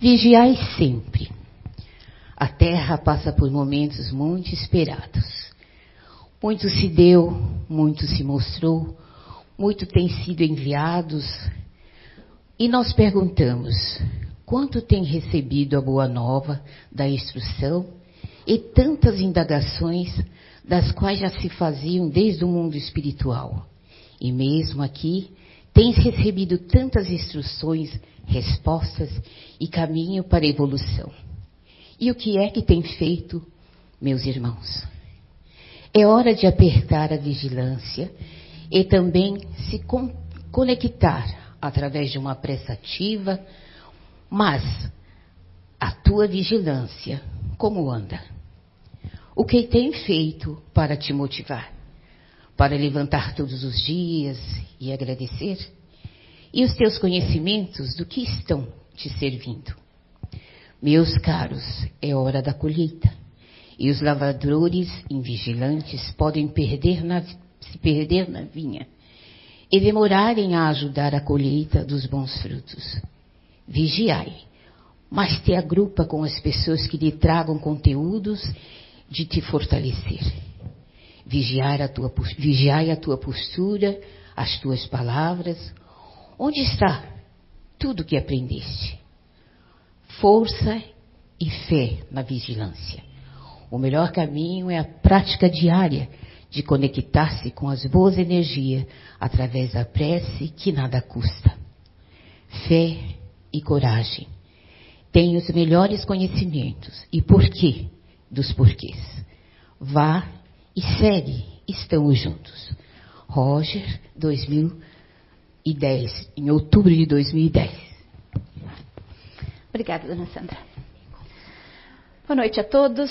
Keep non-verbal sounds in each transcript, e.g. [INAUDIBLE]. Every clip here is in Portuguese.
Vigiai sempre. A terra passa por momentos muito esperados. Muito se deu, muito se mostrou, muito tem sido enviados. E nós perguntamos: quanto tem recebido a boa nova da instrução e tantas indagações das quais já se faziam desde o mundo espiritual? E mesmo aqui, tens recebido tantas instruções, respostas e caminho para a evolução. E o que é que tem feito, meus irmãos? É hora de apertar a vigilância e também se con conectar através de uma prestativa, mas a tua vigilância, como anda? O que tem feito para te motivar? Para levantar todos os dias e agradecer? E os teus conhecimentos do que estão te servindo? Meus caros, é hora da colheita. E os lavradores invigilantes podem perder na, se perder na vinha e demorarem a ajudar a colheita dos bons frutos. Vigiai, mas te agrupa com as pessoas que lhe tragam conteúdos de te fortalecer. Vigiar a tua, vigiai a tua postura, as tuas palavras. Onde está tudo que aprendeste? força e fé na vigilância. O melhor caminho é a prática diária de conectar-se com as boas energias através da prece que nada custa. Fé e coragem. Tem os melhores conhecimentos. E porquê dos porquês. Vá e segue. Estamos juntos. Roger, 2010, em outubro de 2010. Obrigada, dona Sandra. Boa noite a todos.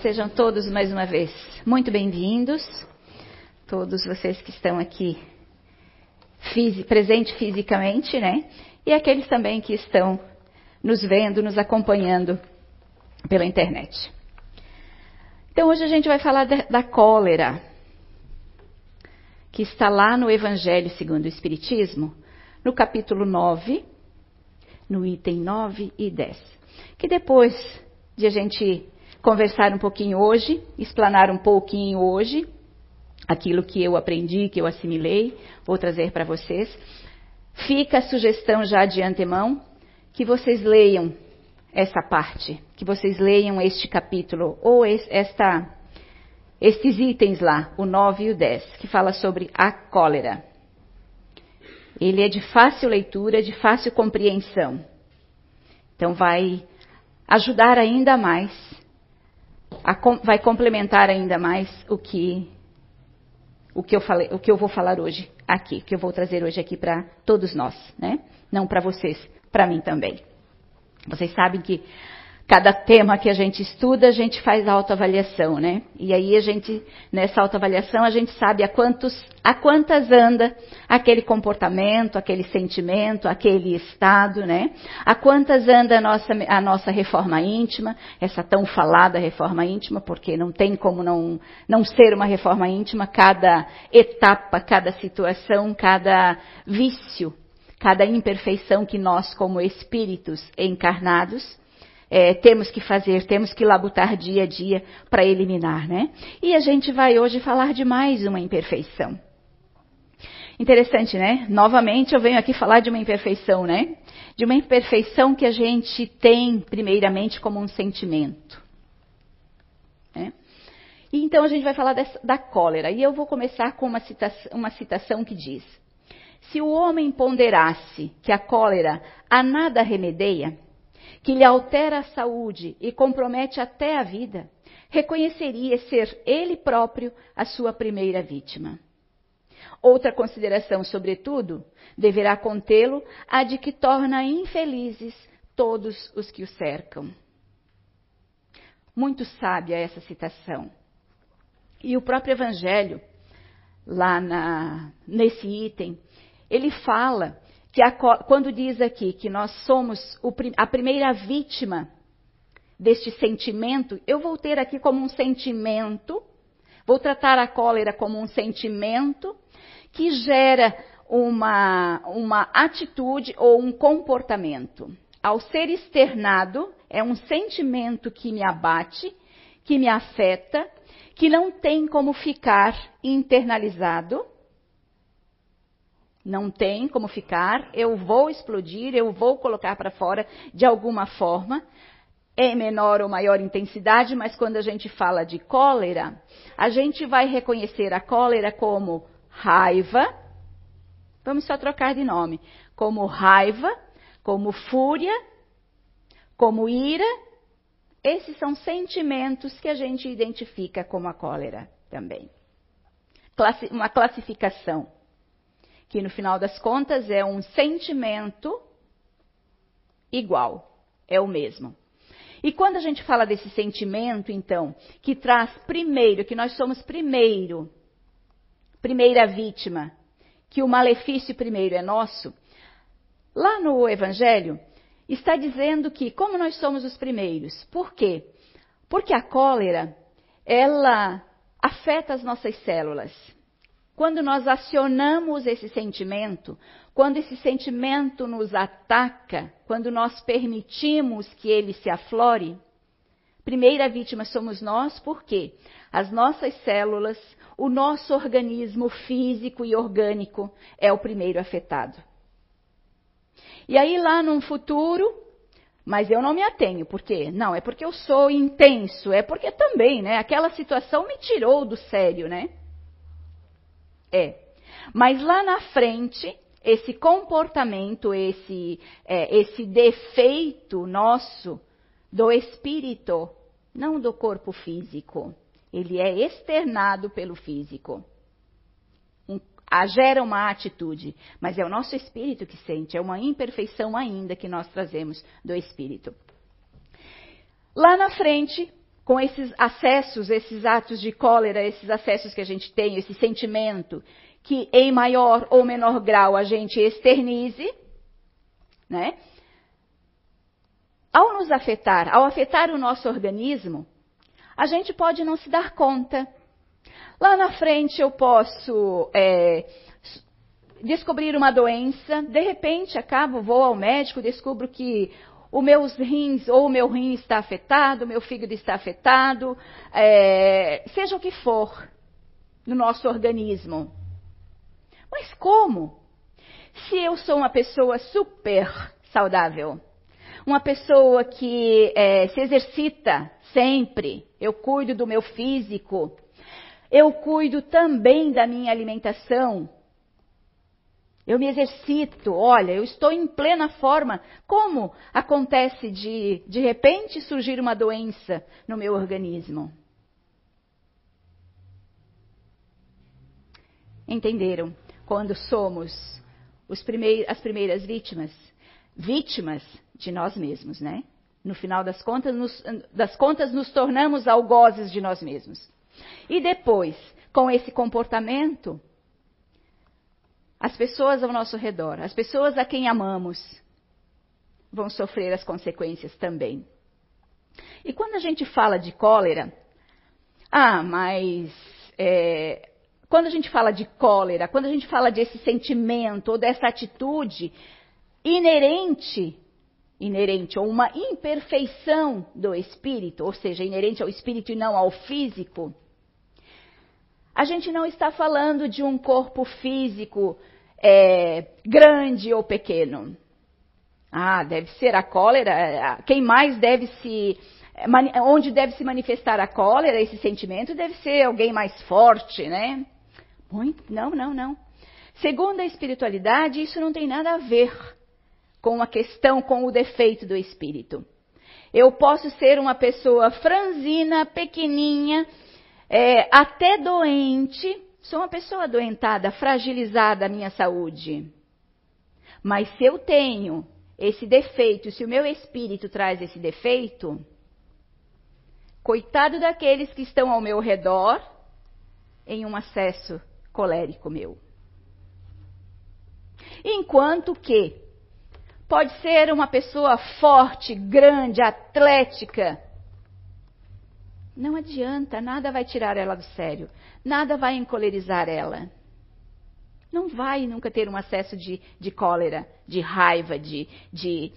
Sejam todos mais uma vez muito bem-vindos. Todos vocês que estão aqui fisi presente fisicamente, né? E aqueles também que estão nos vendo, nos acompanhando pela internet. Então hoje a gente vai falar da, da cólera, que está lá no Evangelho segundo o Espiritismo, no capítulo 9, no item 9 e 10. Que depois de a gente conversar um pouquinho hoje, explanar um pouquinho hoje, aquilo que eu aprendi, que eu assimilei, vou trazer para vocês. Fica a sugestão já de antemão que vocês leiam essa parte, que vocês leiam este capítulo ou esta, estes itens lá, o 9 e o 10, que fala sobre a cólera. Ele é de fácil leitura, de fácil compreensão. Então vai ajudar ainda mais, vai complementar ainda mais o que o que eu falei, o que eu vou falar hoje aqui, que eu vou trazer hoje aqui para todos nós, né? Não para vocês, para mim também. Vocês sabem que cada tema que a gente estuda, a gente faz autoavaliação, né? E aí a gente, nessa autoavaliação, a gente sabe a, quantos, a quantas anda aquele comportamento, aquele sentimento, aquele estado, né? A quantas anda a nossa, a nossa reforma íntima, essa tão falada reforma íntima, porque não tem como não, não ser uma reforma íntima, cada etapa, cada situação, cada vício, cada imperfeição que nós, como espíritos encarnados, é, temos que fazer, temos que labutar dia a dia para eliminar, né? E a gente vai hoje falar de mais uma imperfeição. Interessante, né? Novamente eu venho aqui falar de uma imperfeição, né? De uma imperfeição que a gente tem, primeiramente, como um sentimento. Né? E então a gente vai falar dessa, da cólera. E eu vou começar com uma citação, uma citação que diz: Se o homem ponderasse que a cólera a nada remedeia, que lhe altera a saúde e compromete até a vida, reconheceria ser ele próprio a sua primeira vítima. Outra consideração, sobretudo, deverá contê-lo a de que torna infelizes todos os que o cercam. Muito sábia essa citação. E o próprio Evangelho, lá na, nesse item, ele fala que a, quando diz aqui que nós somos o, a primeira vítima deste sentimento, eu vou ter aqui como um sentimento, vou tratar a cólera como um sentimento que gera uma, uma atitude ou um comportamento. ao ser externado, é um sentimento que me abate, que me afeta, que não tem como ficar internalizado. Não tem como ficar, eu vou explodir, eu vou colocar para fora de alguma forma, em menor ou maior intensidade, mas quando a gente fala de cólera, a gente vai reconhecer a cólera como raiva, vamos só trocar de nome, como raiva, como fúria, como ira. Esses são sentimentos que a gente identifica como a cólera também. Uma classificação, que no final das contas é um sentimento igual, é o mesmo. E quando a gente fala desse sentimento, então, que traz primeiro, que nós somos primeiro, primeira vítima, que o malefício primeiro é nosso, lá no Evangelho está dizendo que, como nós somos os primeiros, por quê? Porque a cólera, ela afeta as nossas células. Quando nós acionamos esse sentimento, quando esse sentimento nos ataca, quando nós permitimos que ele se aflore, primeira vítima somos nós, porque as nossas células, o nosso organismo físico e orgânico é o primeiro afetado. E aí lá num futuro, mas eu não me atenho, por quê? Não, é porque eu sou intenso, é porque também, né? Aquela situação me tirou do sério, né? É. Mas lá na frente, esse comportamento, esse, é, esse defeito nosso do espírito, não do corpo físico. Ele é externado pelo físico. A, gera uma atitude, mas é o nosso espírito que sente, é uma imperfeição ainda que nós trazemos do espírito. Lá na frente, com esses acessos, esses atos de cólera, esses acessos que a gente tem, esse sentimento, que em maior ou menor grau a gente externize, né? Ao nos afetar, ao afetar o nosso organismo, a gente pode não se dar conta. Lá na frente eu posso é, descobrir uma doença, de repente acabo, vou ao médico, descubro que os meus rins, ou o meu rim está afetado, o meu fígado está afetado, é, seja o que for no nosso organismo. Mas como? Se eu sou uma pessoa super saudável, uma pessoa que é, se exercita sempre, eu cuido do meu físico, eu cuido também da minha alimentação, eu me exercito, olha, eu estou em plena forma. Como acontece de, de repente, surgir uma doença no meu organismo? Entenderam? quando somos as primeiras vítimas, vítimas de nós mesmos, né? No final das contas, nos, das contas, nos tornamos algozes de nós mesmos. E depois, com esse comportamento, as pessoas ao nosso redor, as pessoas a quem amamos, vão sofrer as consequências também. E quando a gente fala de cólera, ah, mas é, quando a gente fala de cólera, quando a gente fala desse sentimento ou dessa atitude inerente, inerente ou uma imperfeição do espírito, ou seja, inerente ao espírito e não ao físico, a gente não está falando de um corpo físico é, grande ou pequeno. Ah, deve ser a cólera. É, quem mais deve se. Onde deve se manifestar a cólera, esse sentimento, deve ser alguém mais forte, né? Muito, não, não, não. Segundo a espiritualidade, isso não tem nada a ver com a questão, com o defeito do espírito. Eu posso ser uma pessoa franzina, pequeninha, é, até doente, sou uma pessoa adoentada, fragilizada a minha saúde. Mas se eu tenho esse defeito, se o meu espírito traz esse defeito, coitado daqueles que estão ao meu redor em um acesso colérico meu. Enquanto que pode ser uma pessoa forte, grande, atlética. Não adianta, nada vai tirar ela do sério, nada vai encolerizar ela. Não vai nunca ter um acesso de, de cólera, de raiva, de, de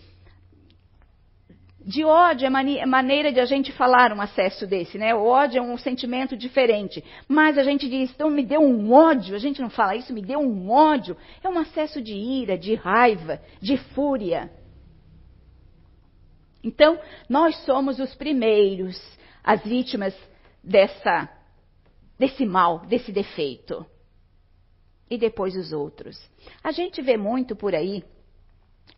de ódio é maneira de a gente falar um acesso desse, né? O ódio é um sentimento diferente. Mas a gente diz, então me deu um ódio. A gente não fala isso, me deu um ódio. É um acesso de ira, de raiva, de fúria. Então, nós somos os primeiros, as vítimas dessa, desse mal, desse defeito. E depois os outros. A gente vê muito por aí,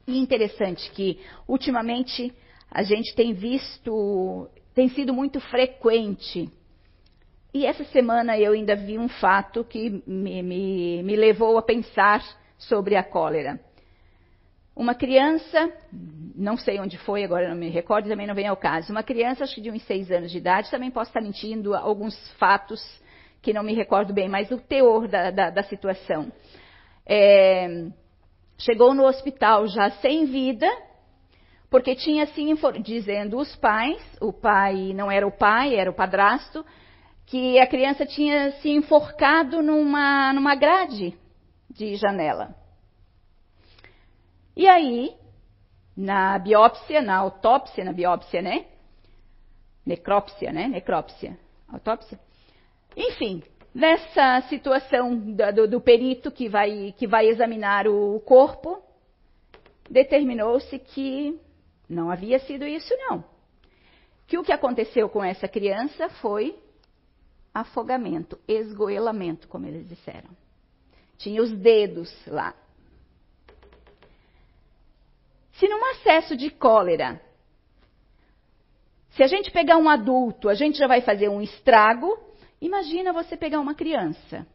e interessante que, ultimamente, a gente tem visto, tem sido muito frequente. E essa semana eu ainda vi um fato que me, me, me levou a pensar sobre a cólera. Uma criança, não sei onde foi, agora não me recordo, também não vem ao caso. Uma criança, acho que de uns seis anos de idade, também posso estar mentindo alguns fatos que não me recordo bem, mas o teor da, da, da situação. É, chegou no hospital já sem vida, porque tinha assim dizendo os pais, o pai não era o pai, era o padrasto, que a criança tinha se enforcado numa, numa grade de janela. E aí, na biópsia, na autópsia, na biópsia, né? Necrópsia, né? Necrópsia. Autópsia. Enfim, nessa situação do, do perito que vai, que vai examinar o corpo, determinou-se que não havia sido isso, não. Que o que aconteceu com essa criança foi afogamento, esgoelamento, como eles disseram. Tinha os dedos lá. Se num acesso de cólera, se a gente pegar um adulto, a gente já vai fazer um estrago, imagina você pegar uma criança.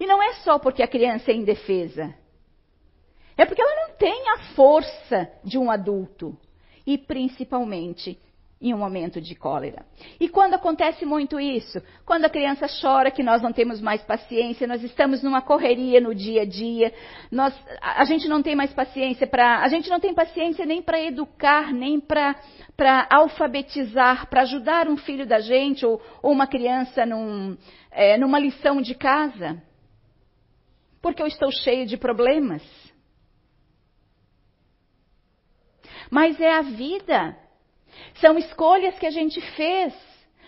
E não é só porque a criança é indefesa. É porque ela não tem a força de um adulto. E principalmente em um momento de cólera. E quando acontece muito isso? Quando a criança chora que nós não temos mais paciência, nós estamos numa correria no dia a dia, nós, a, gente não tem mais paciência para, a gente não tem paciência nem para educar, nem para alfabetizar, para ajudar um filho da gente ou, ou uma criança num, é, numa lição de casa. Porque eu estou cheio de problemas. Mas é a vida. São escolhas que a gente fez.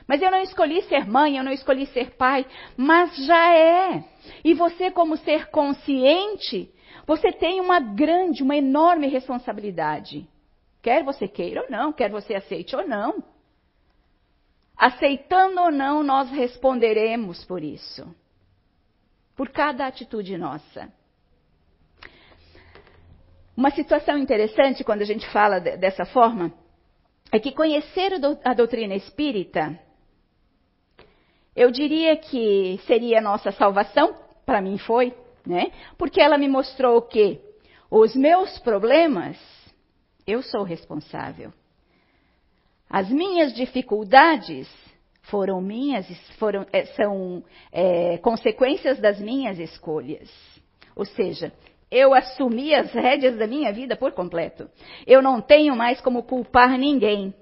Mas eu não escolhi ser mãe, eu não escolhi ser pai, mas já é. E você, como ser consciente, você tem uma grande, uma enorme responsabilidade. Quer você queira ou não, quer você aceite ou não. Aceitando ou não, nós responderemos por isso. Por cada atitude nossa. Uma situação interessante quando a gente fala dessa forma é que conhecer a doutrina espírita, eu diria que seria a nossa salvação, para mim foi, né? Porque ela me mostrou que os meus problemas, eu sou responsável. As minhas dificuldades foram minhas, foram, é, são é, consequências das minhas escolhas. Ou seja, eu assumi as rédeas da minha vida por completo. Eu não tenho mais como culpar ninguém.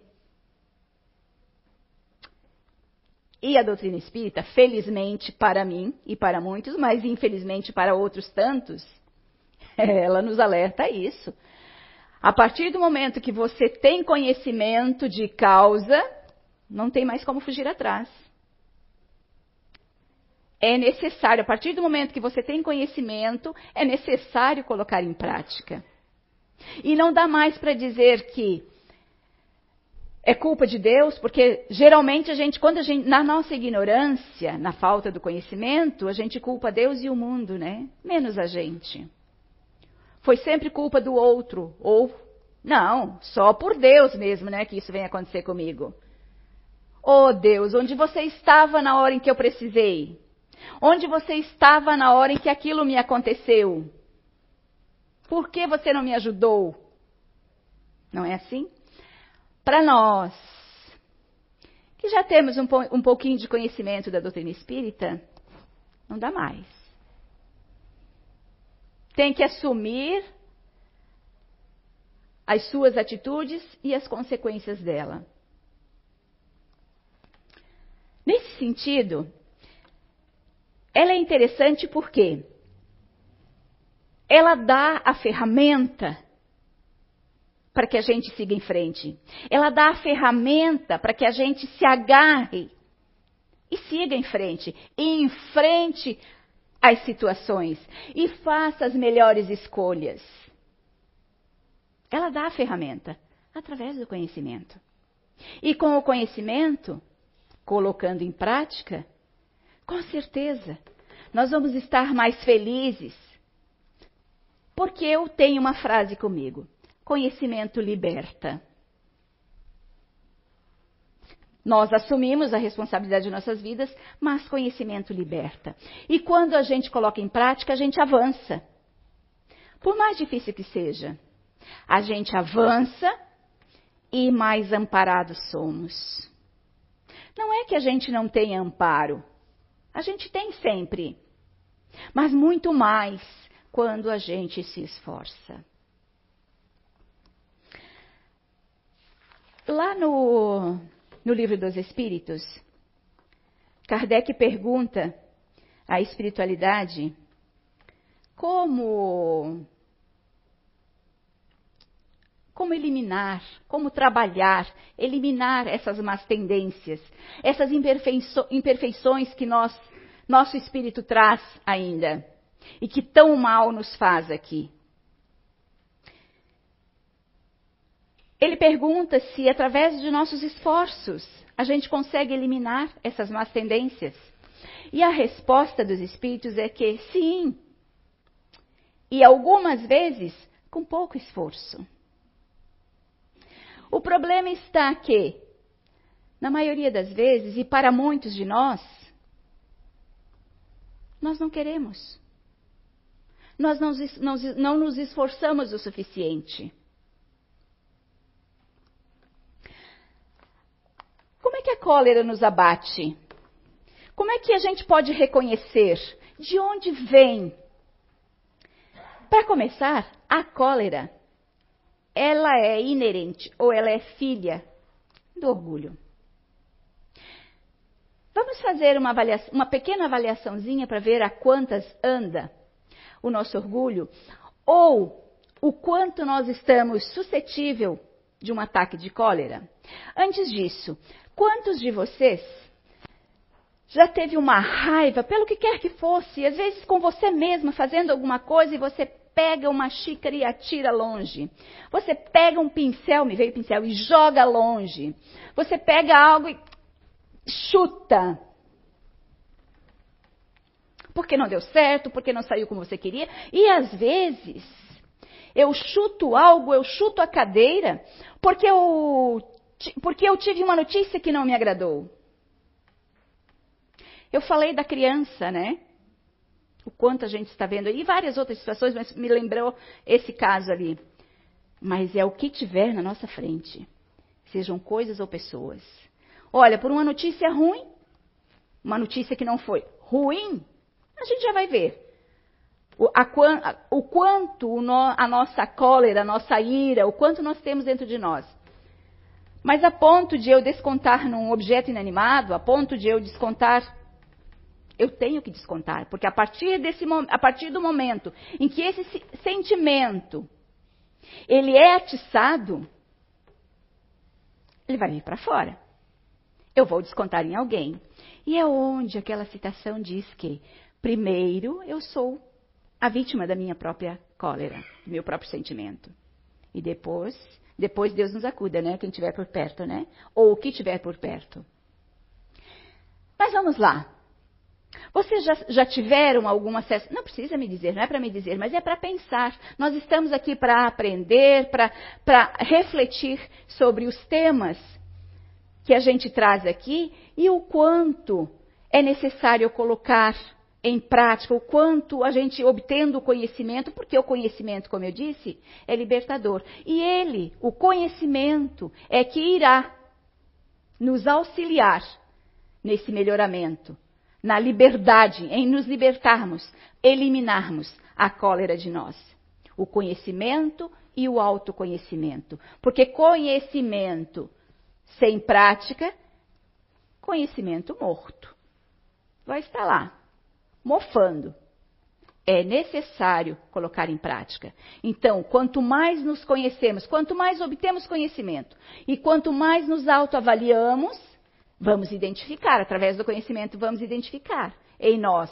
E a doutrina espírita, felizmente para mim e para muitos, mas infelizmente para outros tantos, [LAUGHS] ela nos alerta a isso. A partir do momento que você tem conhecimento de causa, não tem mais como fugir atrás é necessário, a partir do momento que você tem conhecimento, é necessário colocar em prática. E não dá mais para dizer que é culpa de Deus, porque geralmente a gente, quando a gente, na nossa ignorância, na falta do conhecimento, a gente culpa Deus e o mundo, né? Menos a gente. Foi sempre culpa do outro, ou não, só por Deus mesmo, né, que isso vem acontecer comigo. Oh Deus, onde você estava na hora em que eu precisei? Onde você estava na hora em que aquilo me aconteceu? Por que você não me ajudou? Não é assim? Para nós, que já temos um, um pouquinho de conhecimento da doutrina espírita, não dá mais. Tem que assumir as suas atitudes e as consequências dela. Nesse sentido, ela é interessante porque ela dá a ferramenta para que a gente siga em frente. Ela dá a ferramenta para que a gente se agarre e siga em frente. E enfrente as situações e faça as melhores escolhas. Ela dá a ferramenta através do conhecimento. E com o conhecimento, colocando em prática, com certeza, nós vamos estar mais felizes. Porque eu tenho uma frase comigo: conhecimento liberta. Nós assumimos a responsabilidade de nossas vidas, mas conhecimento liberta. E quando a gente coloca em prática, a gente avança. Por mais difícil que seja, a gente avança e mais amparados somos. Não é que a gente não tenha amparo. A gente tem sempre. Mas muito mais quando a gente se esforça. Lá no no Livro dos Espíritos, Kardec pergunta à espiritualidade como como eliminar, como trabalhar, eliminar essas más tendências, essas imperfeições que nós, nosso espírito traz ainda e que tão mal nos faz aqui. Ele pergunta se, através de nossos esforços, a gente consegue eliminar essas más tendências. E a resposta dos espíritos é que sim. E algumas vezes com pouco esforço. O problema está que, na maioria das vezes, e para muitos de nós, nós não queremos. Nós não, não, não nos esforçamos o suficiente. Como é que a cólera nos abate? Como é que a gente pode reconhecer de onde vem? Para começar, a cólera, ela é inerente ou ela é filha do orgulho. Vamos fazer uma, uma pequena avaliaçãozinha para ver a quantas anda o nosso orgulho ou o quanto nós estamos suscetível de um ataque de cólera. Antes disso, Quantos de vocês já teve uma raiva, pelo que quer que fosse, às vezes com você mesma fazendo alguma coisa e você pega uma xícara e atira longe. Você pega um pincel, me veio pincel, e joga longe. Você pega algo e chuta. Porque não deu certo, porque não saiu como você queria. E às vezes, eu chuto algo, eu chuto a cadeira, porque eu porque eu tive uma notícia que não me agradou. Eu falei da criança, né? O quanto a gente está vendo e várias outras situações, mas me lembrou esse caso ali. Mas é o que tiver na nossa frente, sejam coisas ou pessoas. Olha, por uma notícia ruim, uma notícia que não foi ruim, a gente já vai ver o, a, o quanto a nossa cólera, a nossa ira, o quanto nós temos dentro de nós. Mas a ponto de eu descontar num objeto inanimado, a ponto de eu descontar, eu tenho que descontar, porque a partir, desse, a partir do momento em que esse sentimento ele é atiçado, ele vai vir para fora. Eu vou descontar em alguém. E é onde aquela citação diz que, primeiro, eu sou a vítima da minha própria cólera, do meu próprio sentimento. E depois depois Deus nos acuda, né? Quem estiver por perto, né? Ou o que estiver por perto. Mas vamos lá. Vocês já, já tiveram algum acesso? Não precisa me dizer, não é para me dizer, mas é para pensar. Nós estamos aqui para aprender, para refletir sobre os temas que a gente traz aqui e o quanto é necessário colocar em prática, o quanto a gente obtendo o conhecimento, porque o conhecimento, como eu disse, é libertador. E ele, o conhecimento, é que irá nos auxiliar nesse melhoramento, na liberdade, em nos libertarmos, eliminarmos a cólera de nós. O conhecimento e o autoconhecimento. Porque conhecimento sem prática, conhecimento morto. Vai estar lá, mofando. é necessário colocar em prática. Então, quanto mais nos conhecemos, quanto mais obtemos conhecimento e quanto mais nos autoavaliamos, vamos identificar, através do conhecimento, vamos identificar em nós.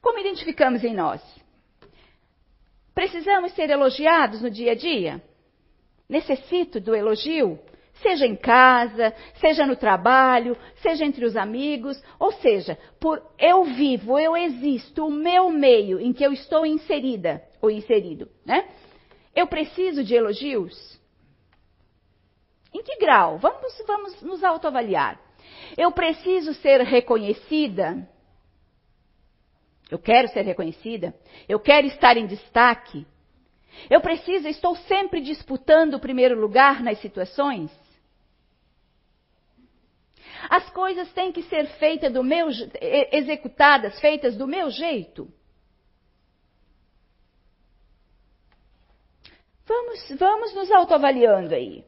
Como identificamos em nós? Precisamos ser elogiados no dia a dia? Necessito do elogio? Seja em casa, seja no trabalho, seja entre os amigos, ou seja, por eu vivo, eu existo, o meu meio em que eu estou inserida ou inserido, né? Eu preciso de elogios? Em que grau? Vamos, vamos nos autoavaliar. Eu preciso ser reconhecida? Eu quero ser reconhecida? Eu quero estar em destaque? Eu preciso, estou sempre disputando o primeiro lugar nas situações? As coisas têm que ser feitas do meu, executadas, feitas do meu jeito. Vamos, vamos nos autoavaliando aí.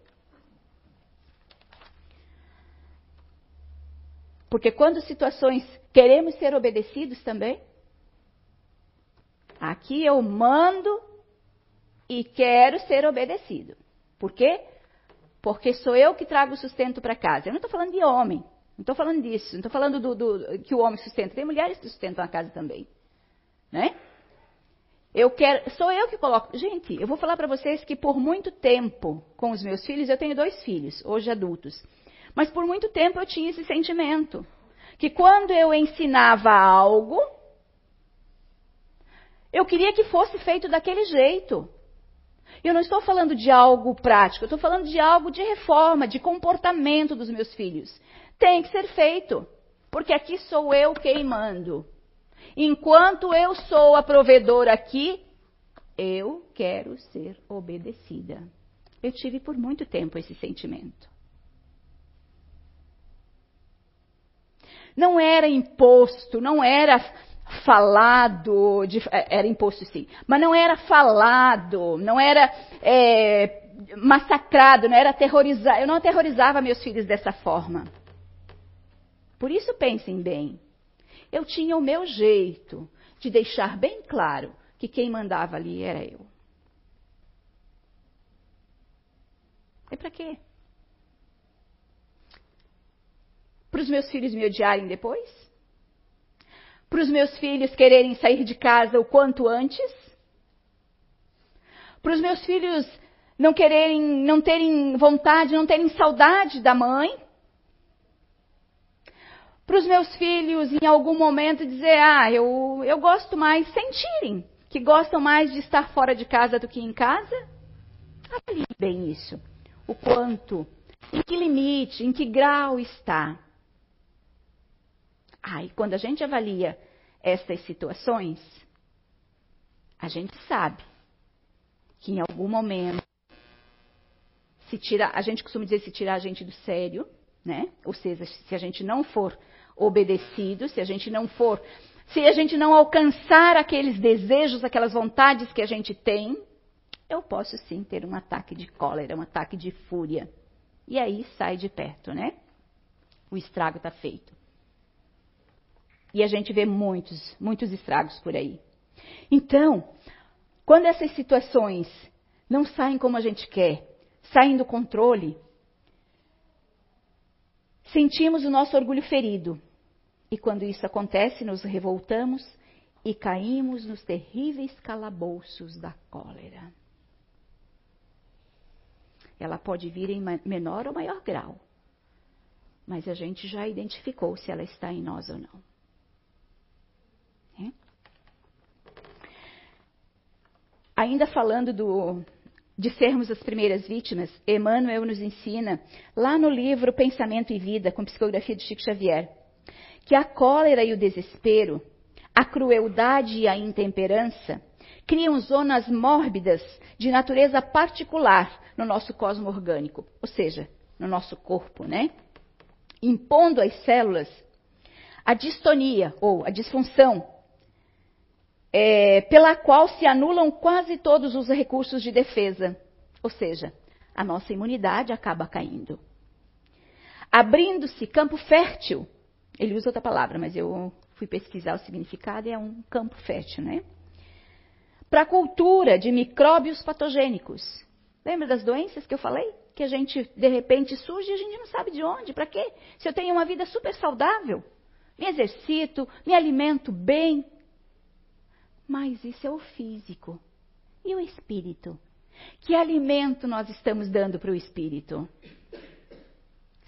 Porque quando situações queremos ser obedecidos também, aqui eu mando e quero ser obedecido. Por quê? porque sou eu que trago o sustento para casa. Eu não estou falando de homem, não estou falando disso, não estou falando do, do, que o homem sustenta. Tem mulheres que sustentam a casa também, né? Eu quero, sou eu que coloco. Gente, eu vou falar para vocês que por muito tempo com os meus filhos, eu tenho dois filhos, hoje adultos, mas por muito tempo eu tinha esse sentimento que quando eu ensinava algo, eu queria que fosse feito daquele jeito. Eu não estou falando de algo prático, eu estou falando de algo de reforma, de comportamento dos meus filhos. Tem que ser feito, porque aqui sou eu quem mando. Enquanto eu sou a provedora aqui, eu quero ser obedecida. Eu tive por muito tempo esse sentimento. Não era imposto, não era falado, de, é, era imposto sim, mas não era falado, não era é, massacrado, não era aterrorizado. Eu não aterrorizava meus filhos dessa forma. Por isso pensem bem. Eu tinha o meu jeito de deixar bem claro que quem mandava ali era eu. É para quê? Para os meus filhos me odiarem depois? para os meus filhos quererem sair de casa o quanto antes? Para os meus filhos não quererem, não terem vontade, não terem saudade da mãe? Para os meus filhos, em algum momento, dizer: Ah, eu, eu gosto mais, sentirem que gostam mais de estar fora de casa do que em casa? Avalie bem isso. O quanto, em que limite, em que grau está. E quando a gente avalia essas situações, a gente sabe que em algum momento se tira, a gente costuma dizer se tirar a gente do sério, né? Ou seja, se a gente não for obedecido, se a gente não for, se a gente não alcançar aqueles desejos, aquelas vontades que a gente tem, eu posso sim ter um ataque de cólera, um ataque de fúria. E aí sai de perto, né? O estrago está feito. E a gente vê muitos, muitos estragos por aí. Então, quando essas situações não saem como a gente quer, saem do controle, sentimos o nosso orgulho ferido. E quando isso acontece, nos revoltamos e caímos nos terríveis calabouços da cólera. Ela pode vir em menor ou maior grau, mas a gente já identificou se ela está em nós ou não. Ainda falando do, de sermos as primeiras vítimas, Emmanuel nos ensina, lá no livro Pensamento e Vida, com psicografia de Chico Xavier, que a cólera e o desespero, a crueldade e a intemperança criam zonas mórbidas de natureza particular no nosso cosmo orgânico, ou seja, no nosso corpo, né? Impondo às células a distonia ou a disfunção é, pela qual se anulam quase todos os recursos de defesa. Ou seja, a nossa imunidade acaba caindo. Abrindo-se campo fértil. Ele usa outra palavra, mas eu fui pesquisar o significado e é um campo fértil, né? Para a cultura de micróbios patogênicos. Lembra das doenças que eu falei? Que a gente, de repente, surge e a gente não sabe de onde, para quê? Se eu tenho uma vida super saudável, me exercito, me alimento bem. Mas isso é o físico. E o espírito? Que alimento nós estamos dando para o espírito?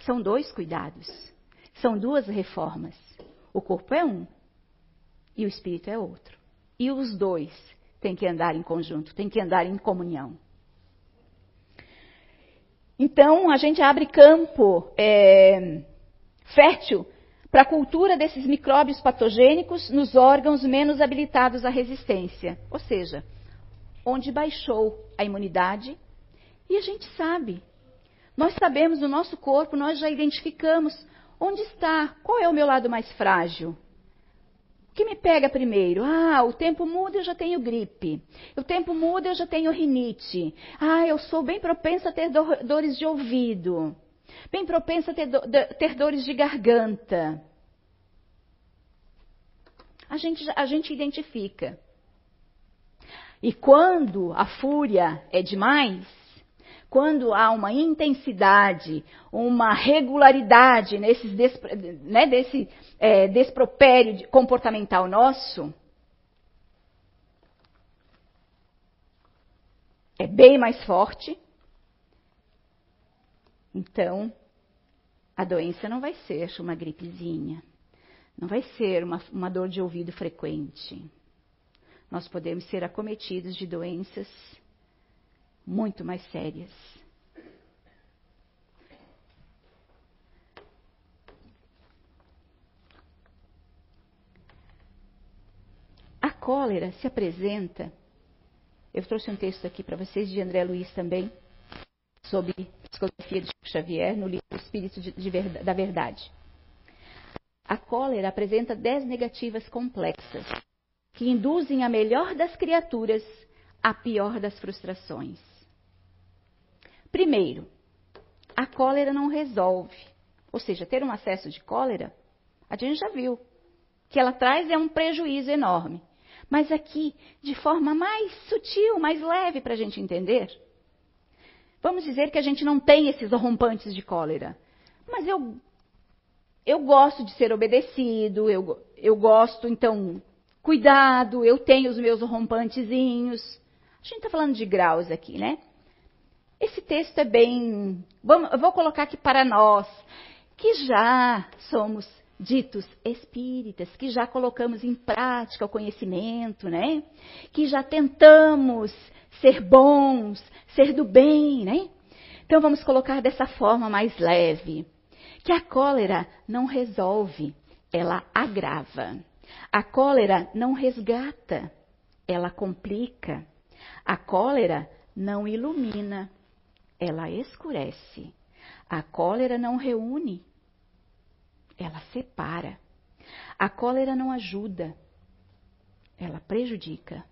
São dois cuidados. São duas reformas. O corpo é um e o espírito é outro. E os dois têm que andar em conjunto, têm que andar em comunhão. Então, a gente abre campo é, fértil para a cultura desses micróbios patogênicos nos órgãos menos habilitados à resistência. Ou seja, onde baixou a imunidade. E a gente sabe. Nós sabemos no nosso corpo, nós já identificamos onde está, qual é o meu lado mais frágil. O que me pega primeiro? Ah, o tempo muda, eu já tenho gripe. O tempo muda, eu já tenho rinite. Ah, eu sou bem propensa a ter do dores de ouvido. Bem propensa a ter, do ter dores de garganta. A gente, a gente identifica. E quando a fúria é demais, quando há uma intensidade, uma regularidade nesses né, desse é, despropério comportamental nosso, é bem mais forte. Então, a doença não vai ser uma gripezinha, não vai ser uma, uma dor de ouvido frequente nós podemos ser acometidos de doenças muito mais sérias. A cólera se apresenta. Eu trouxe um texto aqui para vocês de André Luiz também, sobre psicografia de Xavier, no livro Espírito de, de, da Verdade. A cólera apresenta dez negativas complexas que induzem a melhor das criaturas à pior das frustrações. Primeiro, a cólera não resolve. Ou seja, ter um acesso de cólera, a gente já viu. Que ela traz é um prejuízo enorme. Mas aqui, de forma mais sutil, mais leve para a gente entender. Vamos dizer que a gente não tem esses rompantes de cólera. Mas eu, eu gosto de ser obedecido, eu, eu gosto, então, cuidado, eu tenho os meus rompantezinhos. A gente está falando de graus aqui, né? Esse texto é bem. Vamos, eu vou colocar aqui para nós, que já somos ditos espíritas, que já colocamos em prática o conhecimento, né? Que já tentamos ser bons, ser do bem, né? Então vamos colocar dessa forma mais leve. Que a cólera não resolve, ela agrava. A cólera não resgata, ela complica. A cólera não ilumina, ela escurece. A cólera não reúne, ela separa. A cólera não ajuda, ela prejudica.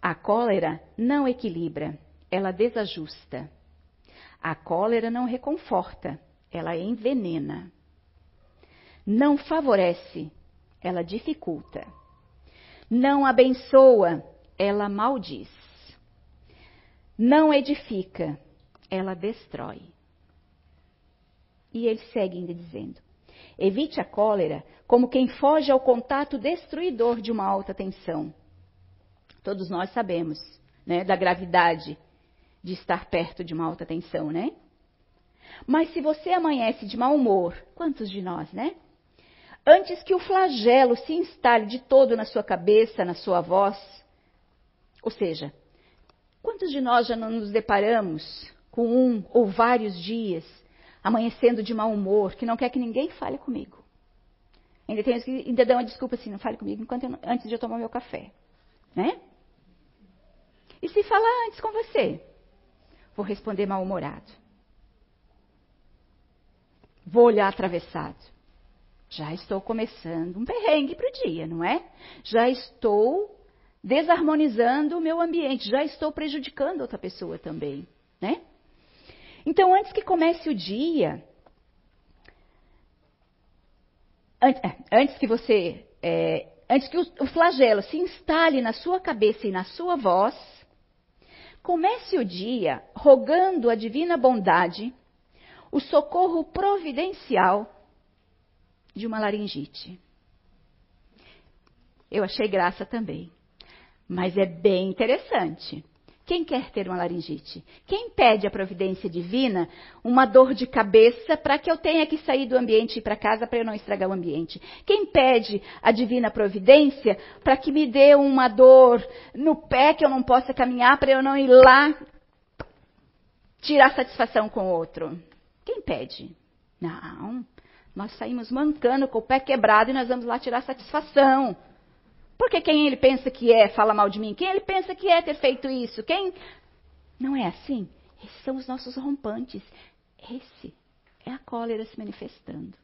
A cólera não equilibra, ela desajusta. A cólera não reconforta, ela envenena. Não favorece, ela dificulta. Não abençoa, ela maldiz. Não edifica, ela destrói. E ele segue ainda dizendo: Evite a cólera como quem foge ao contato destruidor de uma alta tensão. Todos nós sabemos né, da gravidade de estar perto de uma alta tensão, né? Mas se você amanhece de mau humor, quantos de nós, né? antes que o flagelo se instale de todo na sua cabeça, na sua voz. Ou seja, quantos de nós já não nos deparamos com um ou vários dias amanhecendo de mau humor, que não quer que ninguém fale comigo? Ainda tem que ainda dá uma desculpa assim, não fale comigo eu, antes de eu tomar meu café, né? E se falar antes com você, vou responder mal-humorado. Vou olhar atravessado. Já estou começando um perrengue para o dia, não é? Já estou desarmonizando o meu ambiente, já estou prejudicando outra pessoa também, né? Então, antes que comece o dia, antes, é, antes que você é, antes que o flagelo se instale na sua cabeça e na sua voz, comece o dia rogando a divina bondade, o socorro providencial de uma laringite. Eu achei graça também. Mas é bem interessante. Quem quer ter uma laringite? Quem pede a providência divina uma dor de cabeça para que eu tenha que sair do ambiente e ir para casa para eu não estragar o ambiente? Quem pede a divina providência para que me dê uma dor no pé que eu não possa caminhar para eu não ir lá tirar satisfação com o outro? Quem pede? Não. Nós saímos mancando com o pé quebrado e nós vamos lá tirar satisfação. Quem ele pensa que é fala mal de mim? Quem ele pensa que é ter feito isso? Quem. Não é assim? Esses são os nossos rompantes. Esse é a cólera se manifestando.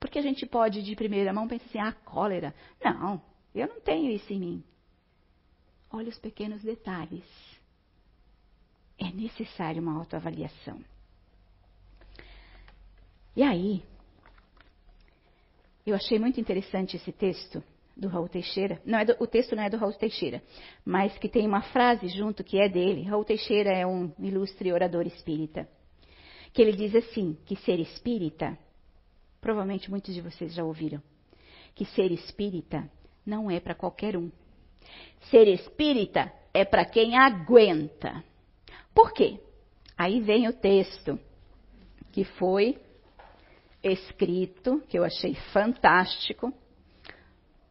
Porque a gente pode, de primeira mão, pensar assim: ah, cólera. Não, eu não tenho isso em mim. Olha os pequenos detalhes. É necessário uma autoavaliação. E aí, eu achei muito interessante esse texto do Raul Teixeira. Não é do, o texto não é do Raul Teixeira, mas que tem uma frase junto que é dele. Raul Teixeira é um ilustre orador espírita. Que ele diz assim: que ser espírita, provavelmente muitos de vocês já ouviram, que ser espírita não é para qualquer um. Ser espírita é para quem aguenta. Por quê? Aí vem o texto que foi escrito, que eu achei fantástico,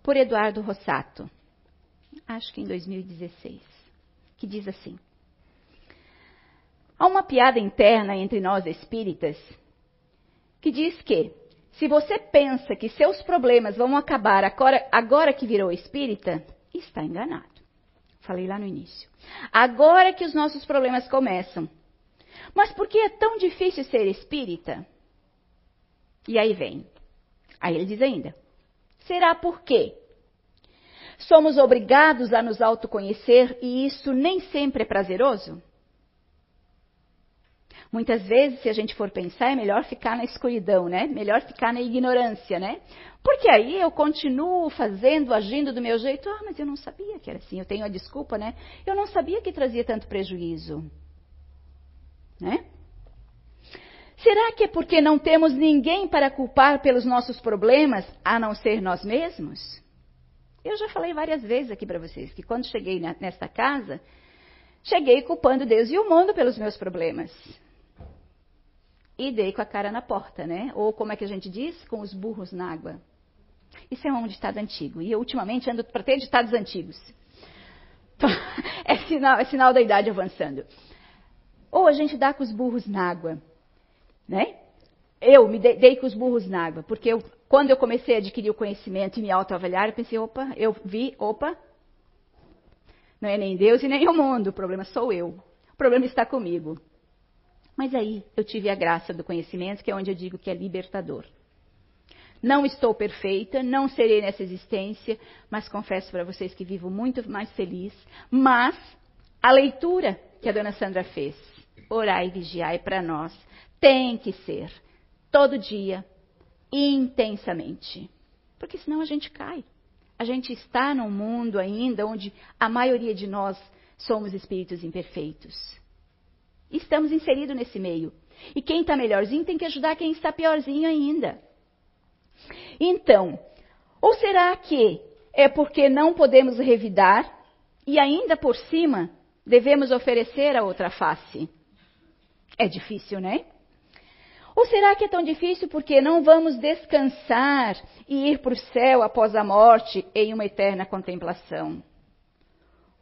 por Eduardo Rossato, acho que em 2016, que diz assim: Há uma piada interna entre nós espíritas que diz que se você pensa que seus problemas vão acabar agora, agora que virou espírita, está enganado. Falei lá no início. Agora que os nossos problemas começam. Mas por que é tão difícil ser espírita? E aí vem. Aí ele diz ainda: Será porque somos obrigados a nos autoconhecer e isso nem sempre é prazeroso? Muitas vezes, se a gente for pensar, é melhor ficar na escuridão, né? Melhor ficar na ignorância, né? Porque aí eu continuo fazendo, agindo do meu jeito. Ah, mas eu não sabia que era assim. Eu tenho a desculpa, né? Eu não sabia que trazia tanto prejuízo. Né? Será que é porque não temos ninguém para culpar pelos nossos problemas, a não ser nós mesmos? Eu já falei várias vezes aqui para vocês que quando cheguei nesta casa, cheguei culpando Deus e o mundo pelos meus problemas. E dei com a cara na porta, né? Ou como é que a gente diz? Com os burros na água. Isso é um ditado antigo. E eu ultimamente ando para ter ditados antigos. [LAUGHS] É sinal, é sinal da idade avançando. Ou a gente dá com os burros na água né? Eu me dei com os burros na água, porque eu, quando eu comecei a adquirir o conhecimento e me autoavaliar, eu pensei, opa, eu vi, opa, não é nem Deus e nem o mundo, o problema sou eu. O problema está comigo. Mas aí eu tive a graça do conhecimento, que é onde eu digo que é libertador. Não estou perfeita, não serei nessa existência, mas confesso para vocês que vivo muito mais feliz. Mas a leitura que a dona Sandra fez, orai e vigiai para nós, tem que ser todo dia, intensamente. Porque senão a gente cai. A gente está num mundo ainda onde a maioria de nós somos espíritos imperfeitos. Estamos inseridos nesse meio. E quem está melhorzinho tem que ajudar quem está piorzinho ainda. Então, ou será que é porque não podemos revidar e ainda por cima devemos oferecer a outra face? É difícil, né? Ou será que é tão difícil porque não vamos descansar e ir para o céu após a morte em uma eterna contemplação?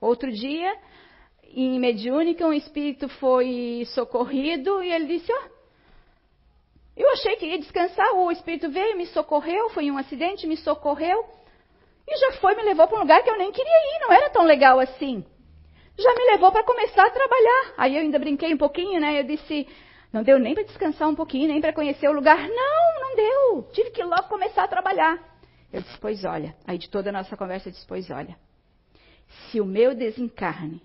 Outro dia, em Mediúnica, um espírito foi socorrido e ele disse: oh, Eu achei que ia descansar. O espírito veio, me socorreu, foi um acidente, me socorreu. E já foi, me levou para um lugar que eu nem queria ir, não era tão legal assim. Já me levou para começar a trabalhar. Aí eu ainda brinquei um pouquinho, né? Eu disse: não deu nem para descansar um pouquinho, nem para conhecer o lugar. Não, não deu. Tive que logo começar a trabalhar. Eu disse, pois olha. Aí de toda a nossa conversa eu disse, pois olha. Se o meu desencarne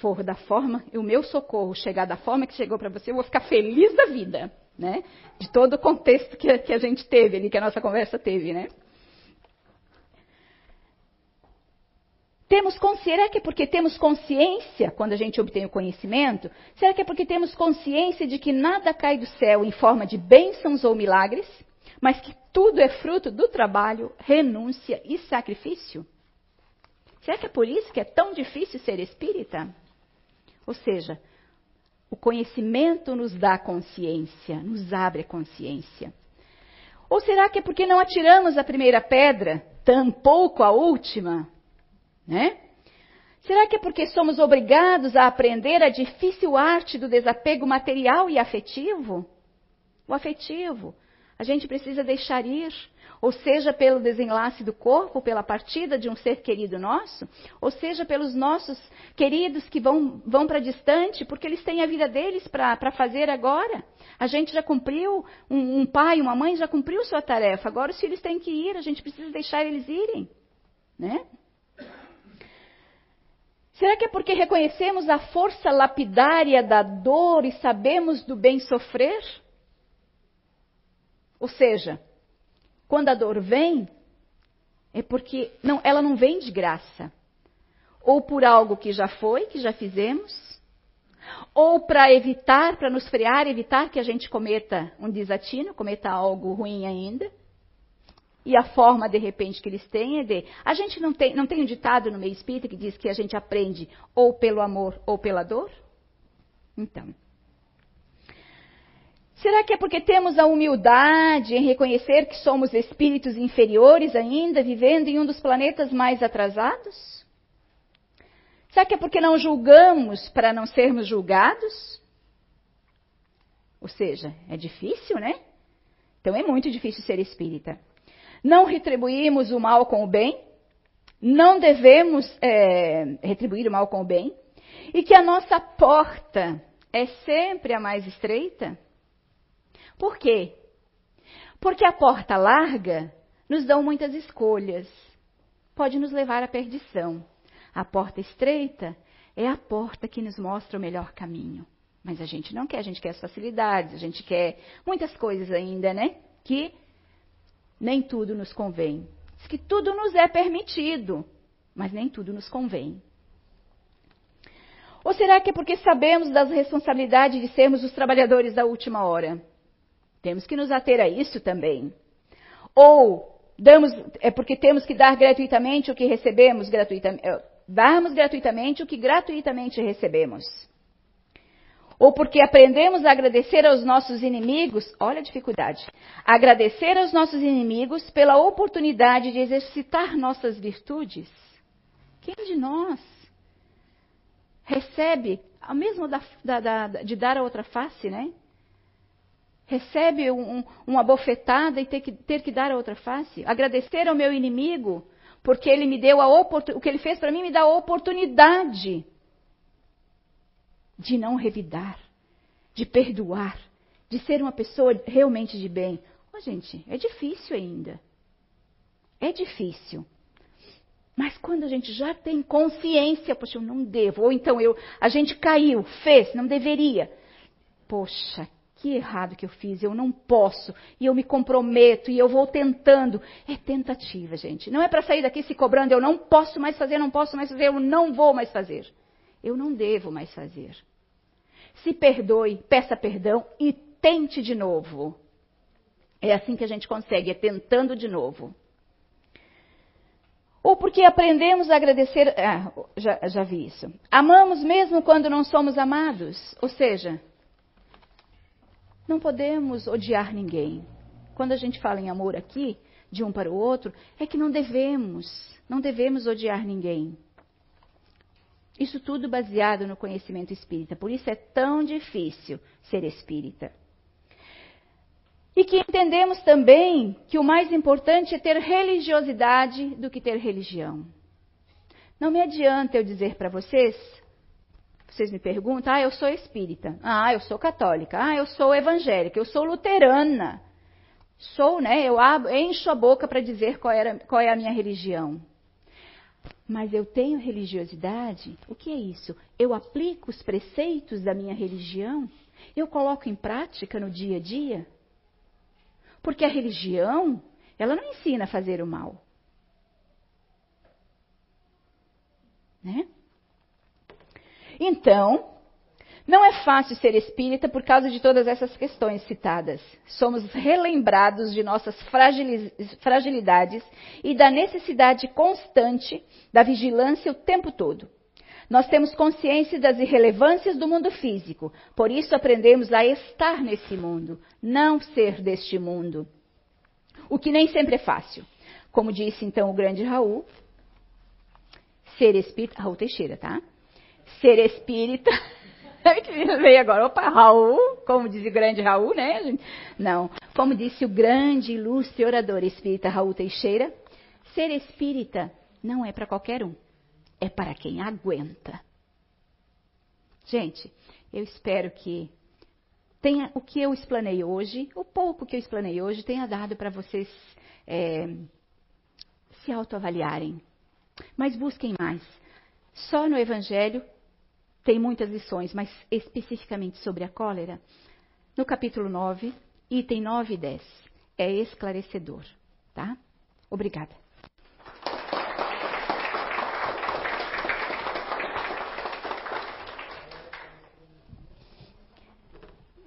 for da forma, e o meu socorro chegar da forma que chegou para você, eu vou ficar feliz da vida, né? De todo o contexto que, que a gente teve ali, que a nossa conversa teve, né? Temos será que é porque temos consciência quando a gente obtém o conhecimento? Será que é porque temos consciência de que nada cai do céu em forma de bênçãos ou milagres, mas que tudo é fruto do trabalho, renúncia e sacrifício? Será que é por isso que é tão difícil ser espírita? Ou seja, o conhecimento nos dá consciência, nos abre a consciência. Ou será que é porque não atiramos a primeira pedra, tampouco a última? Né? Será que é porque somos obrigados a aprender a difícil arte do desapego material e afetivo? O afetivo. A gente precisa deixar ir ou seja pelo desenlace do corpo, pela partida de um ser querido nosso, ou seja pelos nossos queridos que vão, vão para distante, porque eles têm a vida deles para fazer agora. A gente já cumpriu, um, um pai, uma mãe já cumpriu sua tarefa, agora os filhos têm que ir, a gente precisa deixar eles irem. Né? Será que é porque reconhecemos a força lapidária da dor e sabemos do bem sofrer? Ou seja, quando a dor vem, é porque não, ela não vem de graça. Ou por algo que já foi, que já fizemos, ou para evitar, para nos frear, evitar que a gente cometa um desatino, cometa algo ruim ainda. E a forma, de repente, que eles têm é de. A gente não tem, não tem um ditado no meio espírita que diz que a gente aprende ou pelo amor ou pela dor? Então. Será que é porque temos a humildade em reconhecer que somos espíritos inferiores ainda, vivendo em um dos planetas mais atrasados? Será que é porque não julgamos para não sermos julgados? Ou seja, é difícil, né? Então é muito difícil ser espírita. Não retribuímos o mal com o bem, não devemos é, retribuir o mal com o bem, e que a nossa porta é sempre a mais estreita? Por quê? Porque a porta larga nos dão muitas escolhas. Pode nos levar à perdição. A porta estreita é a porta que nos mostra o melhor caminho. Mas a gente não quer, a gente quer as facilidades, a gente quer muitas coisas ainda, né? Que nem tudo nos convém. Diz que tudo nos é permitido, mas nem tudo nos convém. Ou será que é porque sabemos das responsabilidades de sermos os trabalhadores da última hora? Temos que nos ater a isso também. Ou damos, é porque temos que dar gratuitamente o que recebemos gratuitamente, é, darmos gratuitamente o que gratuitamente recebemos. Ou porque aprendemos a agradecer aos nossos inimigos, olha a dificuldade, agradecer aos nossos inimigos pela oportunidade de exercitar nossas virtudes. Quem de nós recebe, ao mesmo da, da, da, de dar a outra face, né? recebe um, uma bofetada e ter que, ter que dar a outra face? Agradecer ao meu inimigo, porque ele me deu a oportunidade, o que ele fez para mim me dá a oportunidade de não revidar, de perdoar, de ser uma pessoa realmente de bem. Oh, gente, é difícil ainda. É difícil. Mas quando a gente já tem consciência, poxa, eu não devo, ou então eu, a gente caiu, fez, não deveria. Poxa, que errado que eu fiz, eu não posso, e eu me comprometo, e eu vou tentando. É tentativa, gente. Não é para sair daqui se cobrando, eu não posso mais fazer, não posso mais fazer, eu não vou mais fazer. Eu não devo mais fazer. Se perdoe, peça perdão e tente de novo. É assim que a gente consegue, é tentando de novo. Ou porque aprendemos a agradecer. Ah, já, já vi isso. Amamos mesmo quando não somos amados. Ou seja, não podemos odiar ninguém. Quando a gente fala em amor aqui, de um para o outro, é que não devemos, não devemos odiar ninguém. Isso tudo baseado no conhecimento espírita. Por isso é tão difícil ser espírita. E que entendemos também que o mais importante é ter religiosidade do que ter religião. Não me adianta eu dizer para vocês vocês me perguntam, ah, eu sou espírita, ah, eu sou católica, ah, eu sou evangélica, eu sou luterana. Sou, né? Eu encho a boca para dizer qual, era, qual é a minha religião. Mas eu tenho religiosidade? O que é isso? Eu aplico os preceitos da minha religião? Eu coloco em prática no dia a dia? Porque a religião, ela não ensina a fazer o mal. Né? Então, não é fácil ser espírita por causa de todas essas questões citadas. Somos relembrados de nossas fragilidades e da necessidade constante da vigilância o tempo todo. Nós temos consciência das irrelevâncias do mundo físico, por isso aprendemos a estar nesse mundo, não ser deste mundo. O que nem sempre é fácil. Como disse então o grande Raul, ser espírita. Raul Teixeira, tá? Ser espírita. Veio agora, opa, Raul, como diz o grande Raul, né? Não. Como disse o grande, ilustre orador espírita Raul Teixeira, ser espírita não é para qualquer um é para quem aguenta. Gente, eu espero que tenha o que eu explanei hoje, o pouco que eu explanei hoje, tenha dado para vocês é, se autoavaliarem. Mas busquem mais. Só no Evangelho tem muitas lições, mas especificamente sobre a cólera, no capítulo 9, item 9 e 10. É esclarecedor, tá? Obrigada.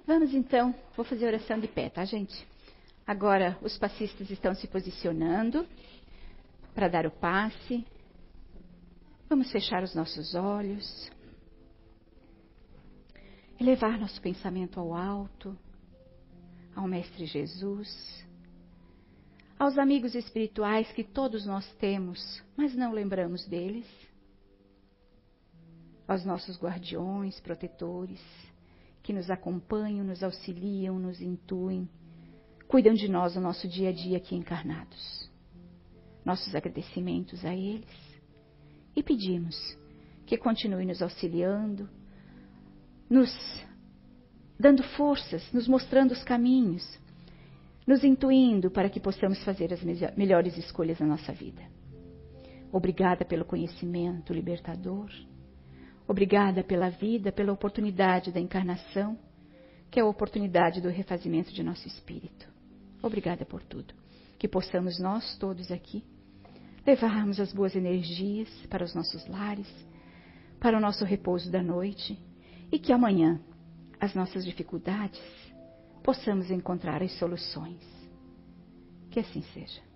Vamos então, vou fazer oração de pé, tá, gente? Agora os passistas estão se posicionando para dar o passe. Vamos fechar os nossos olhos. Elevar nosso pensamento ao alto, ao Mestre Jesus, aos amigos espirituais que todos nós temos, mas não lembramos deles, aos nossos guardiões, protetores que nos acompanham, nos auxiliam, nos intuem, cuidam de nós no nosso dia a dia aqui encarnados. Nossos agradecimentos a eles e pedimos que continue nos auxiliando, nos dando forças, nos mostrando os caminhos, nos intuindo para que possamos fazer as melhores escolhas na nossa vida. Obrigada pelo conhecimento libertador Obrigada pela vida, pela oportunidade da encarnação, que é a oportunidade do refazimento de nosso espírito. Obrigada por tudo. Que possamos nós todos aqui levarmos as boas energias para os nossos lares, para o nosso repouso da noite e que amanhã as nossas dificuldades possamos encontrar as soluções. Que assim seja.